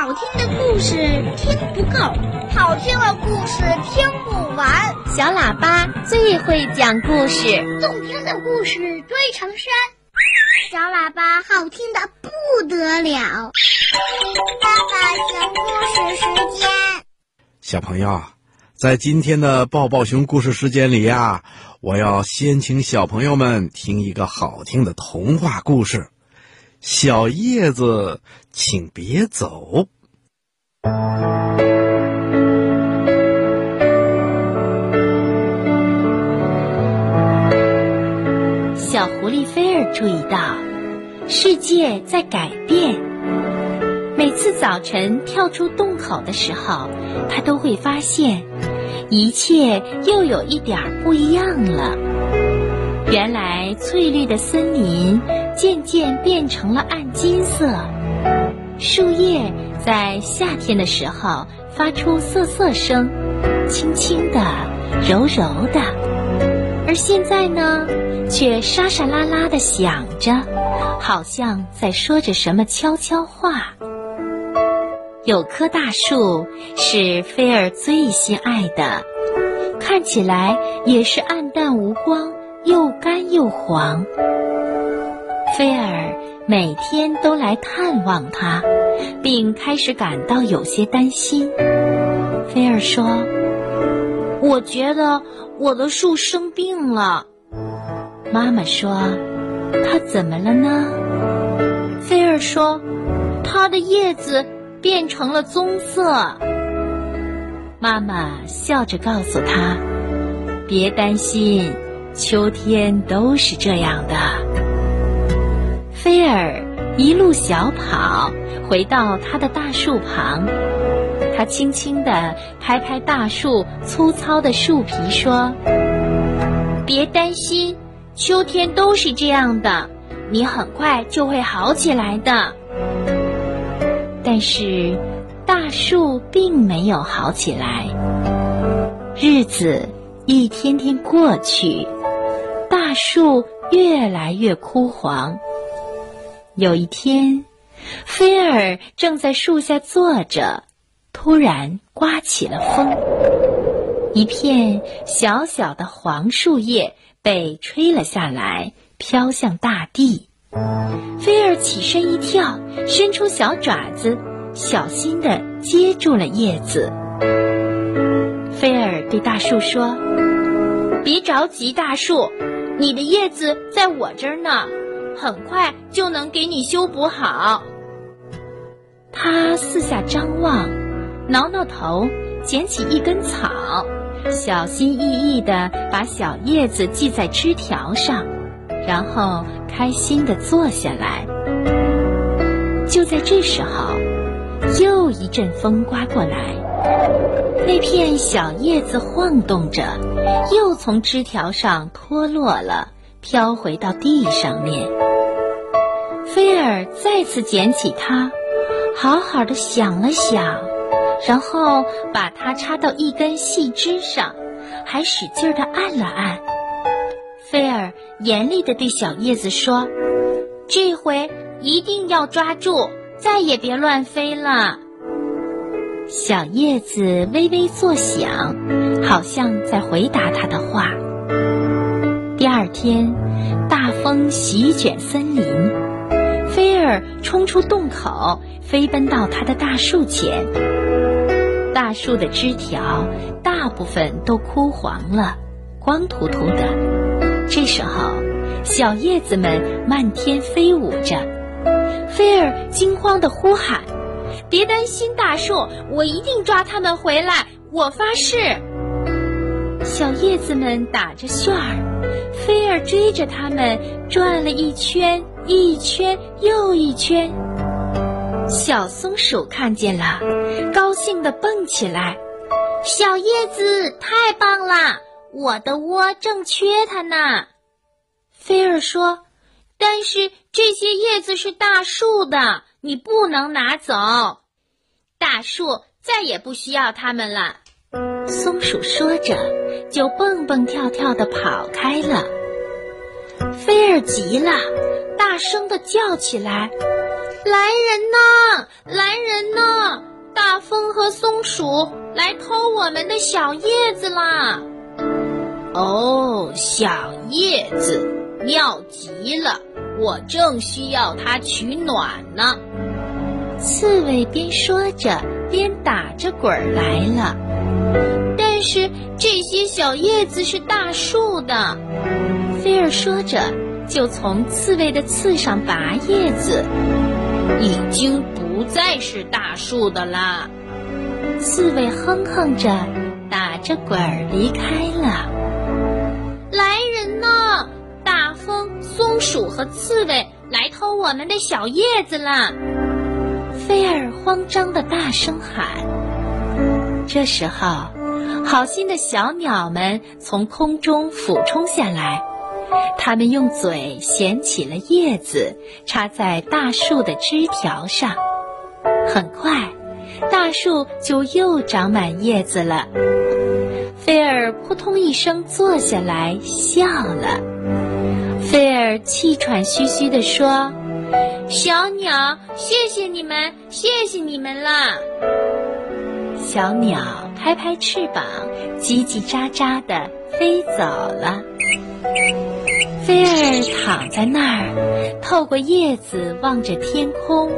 好听的故事听不够，好听的故事听不完。小喇叭最会讲故事，动听的故事堆成山。小喇叭好听的不得了。爸爸讲故事时间。小朋友，在今天的抱抱熊故事时间里呀，我要先请小朋友们听一个好听的童话故事。小叶子，请别走。小狐狸菲尔注意到，世界在改变。每次早晨跳出洞口的时候，他都会发现，一切又有一点不一样了。原来翠绿的森林。渐渐变成了暗金色，树叶在夏天的时候发出瑟瑟声，轻轻的、柔柔的，而现在呢，却沙沙啦啦的响着，好像在说着什么悄悄话。有棵大树是菲儿最心爱的，看起来也是暗淡，又黄。菲尔每天都来探望他，并开始感到有些担心。菲尔说：“我觉得我的树生病了。”妈妈说：“它怎么了呢？”菲尔说：“它的叶子变成了棕色。”妈妈笑着告诉他：“别担心，秋天都是这样的。”菲尔一路小跑回到他的大树旁，他轻轻地拍拍大树粗糙的树皮，说：“别担心，秋天都是这样的，你很快就会好起来的。”但是，大树并没有好起来。日子一天天过去，大树越来越枯黄。有一天，菲尔正在树下坐着，突然刮起了风，一片小小的黄树叶被吹了下来，飘向大地。菲尔起身一跳，伸出小爪子，小心地接住了叶子。菲尔对大树说：“别着急，大树，你的叶子在我这儿呢。”很快就能给你修补好。他四下张望，挠挠头，捡起一根草，小心翼翼地把小叶子系在枝条上，然后开心地坐下来。就在这时候，又一阵风刮过来，那片小叶子晃动着，又从枝条上脱落了。飘回到地上面，菲尔再次捡起它，好好的想了想，然后把它插到一根细枝上，还使劲的按了按。菲尔严厉的对小叶子说：“这回一定要抓住，再也别乱飞了。”小叶子微微作响，好像在回答他的话。第二天，大风席卷森林，菲尔冲出洞口，飞奔到他的大树前。大树的枝条大部分都枯黄了，光秃秃的。这时候，小叶子们漫天飞舞着。菲尔惊慌地呼喊：“别担心，大树，我一定抓它们回来，我发誓！”小叶子们打着旋儿。菲尔追着他们转了一圈，一圈又一圈。小松鼠看见了，高兴地蹦起来：“小叶子太棒了，我的窝正缺它呢。”菲尔说：“但是这些叶子是大树的，你不能拿走。大树再也不需要它们了。”松鼠说着，就蹦蹦跳跳地跑开了。菲尔急了，大声地叫起来：“来人呐！来人呐！大风和松鼠来偷我们的小叶子啦！哦，小叶子，妙极了！我正需要它取暖呢。刺猬边说着，边打着滚儿来了。但是这些小叶子是大树的，菲儿说着，就从刺猬的刺上拔叶子。已经不再是大树的啦。刺猬哼哼着，打着滚儿离开了。来！鼠和刺猬来偷我们的小叶子啦！菲儿慌张的大声喊。这时候，好心的小鸟们从空中俯冲下来，它们用嘴衔起了叶子，插在大树的枝条上。很快，大树就又长满叶子了。菲儿扑通一声坐下来，笑了。菲儿气喘吁吁地说：“小鸟，谢谢你们，谢谢你们啦！”小鸟拍拍翅膀，叽叽喳喳地飞走了。菲儿躺在那儿，透过叶子望着天空，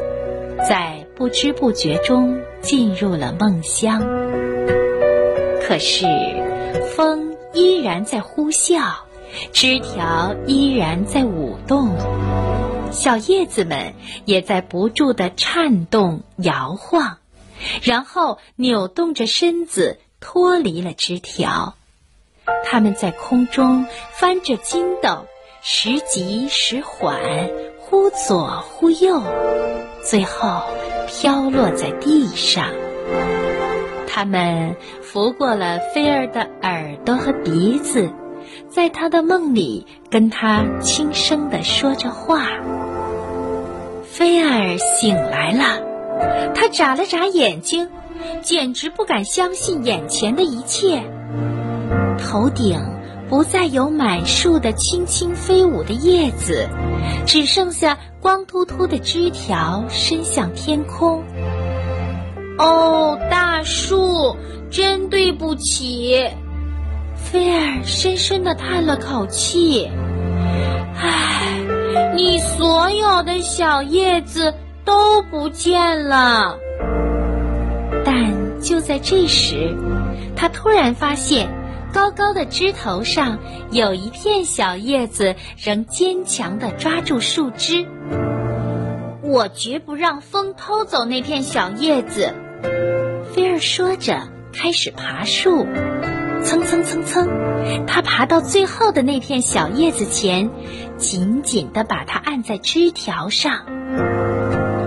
在不知不觉中进入了梦乡。可是，风依然在呼啸，枝条依然在舞动，小叶子们也在不住地颤动摇晃。然后扭动着身子脱离了枝条，它们在空中翻着筋斗，时急时缓，忽左忽右，最后飘落在地上。它们拂过了菲儿的耳朵和鼻子，在他的梦里跟他轻声地说着话。菲儿醒来了。他眨了眨眼睛，简直不敢相信眼前的一切。头顶不再有满树的轻轻飞舞的叶子，只剩下光秃秃的枝条伸向天空。哦，大树，真对不起！菲儿深深地叹了口气。唉，你所有的小叶子。都不见了，但就在这时，他突然发现，高高的枝头上有一片小叶子仍坚强地抓住树枝。我绝不让风偷走那片小叶子，菲儿说着，开始爬树。蹭蹭蹭蹭，他爬到最后的那片小叶子前，紧紧地把它按在枝条上。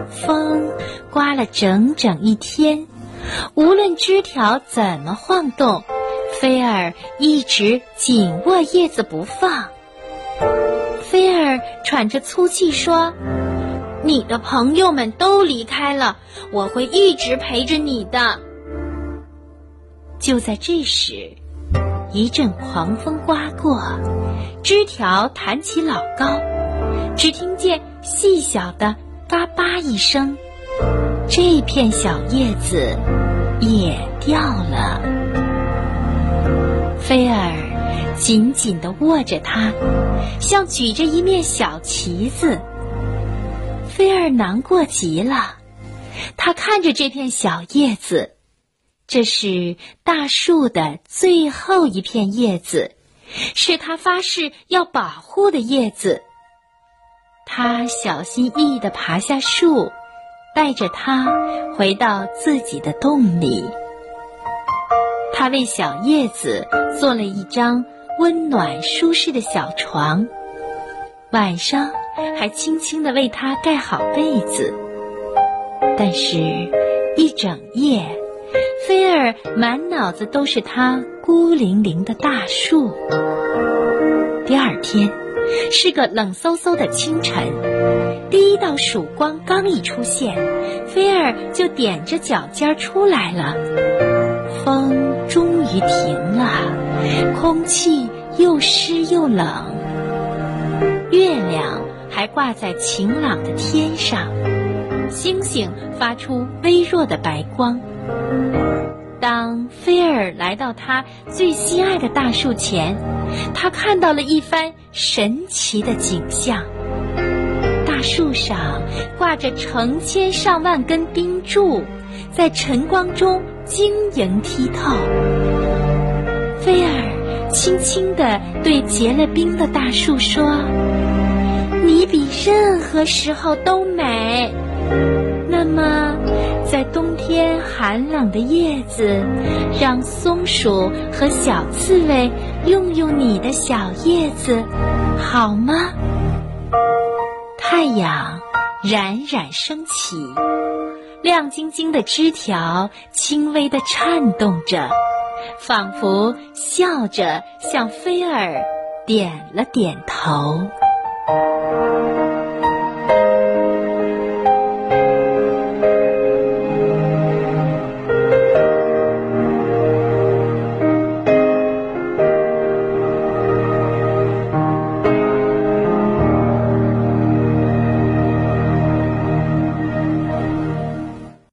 风刮了整整一天，无论枝条怎么晃动，菲儿一直紧握叶子不放。菲儿喘着粗气说：“你的朋友们都离开了，我会一直陪着你的。”就在这时，一阵狂风刮过，枝条弹起老高，只听见细小的。嘎巴一声，这片小叶子也掉了。菲儿紧紧地握着它，像举着一面小旗子。菲儿难过极了，他看着这片小叶子，这是大树的最后一片叶子，是他发誓要保护的叶子。他小心翼翼地爬下树，带着它回到自己的洞里。他为小叶子做了一张温暖舒适的小床，晚上还轻轻地为它盖好被子。但是，一整夜，菲儿满脑子都是他孤零零的大树。第二天。是个冷飕飕的清晨，第一道曙光刚一出现，菲儿就踮着脚尖出来了。风终于停了，空气又湿又冷，月亮还挂在晴朗的天上，星星发出微弱的白光。当菲尔来到他最心爱的大树前，他看到了一番神奇的景象。大树上挂着成千上万根冰柱，在晨光中晶莹剔透。菲尔轻轻地对结了冰的大树说：“你比任何时候都美。”那么，在冬天寒冷的叶子，让松鼠和小刺猬用用你的小叶子，好吗？太阳冉冉升起，亮晶晶的枝条轻微地颤动着，仿佛笑着向菲尔点了点头。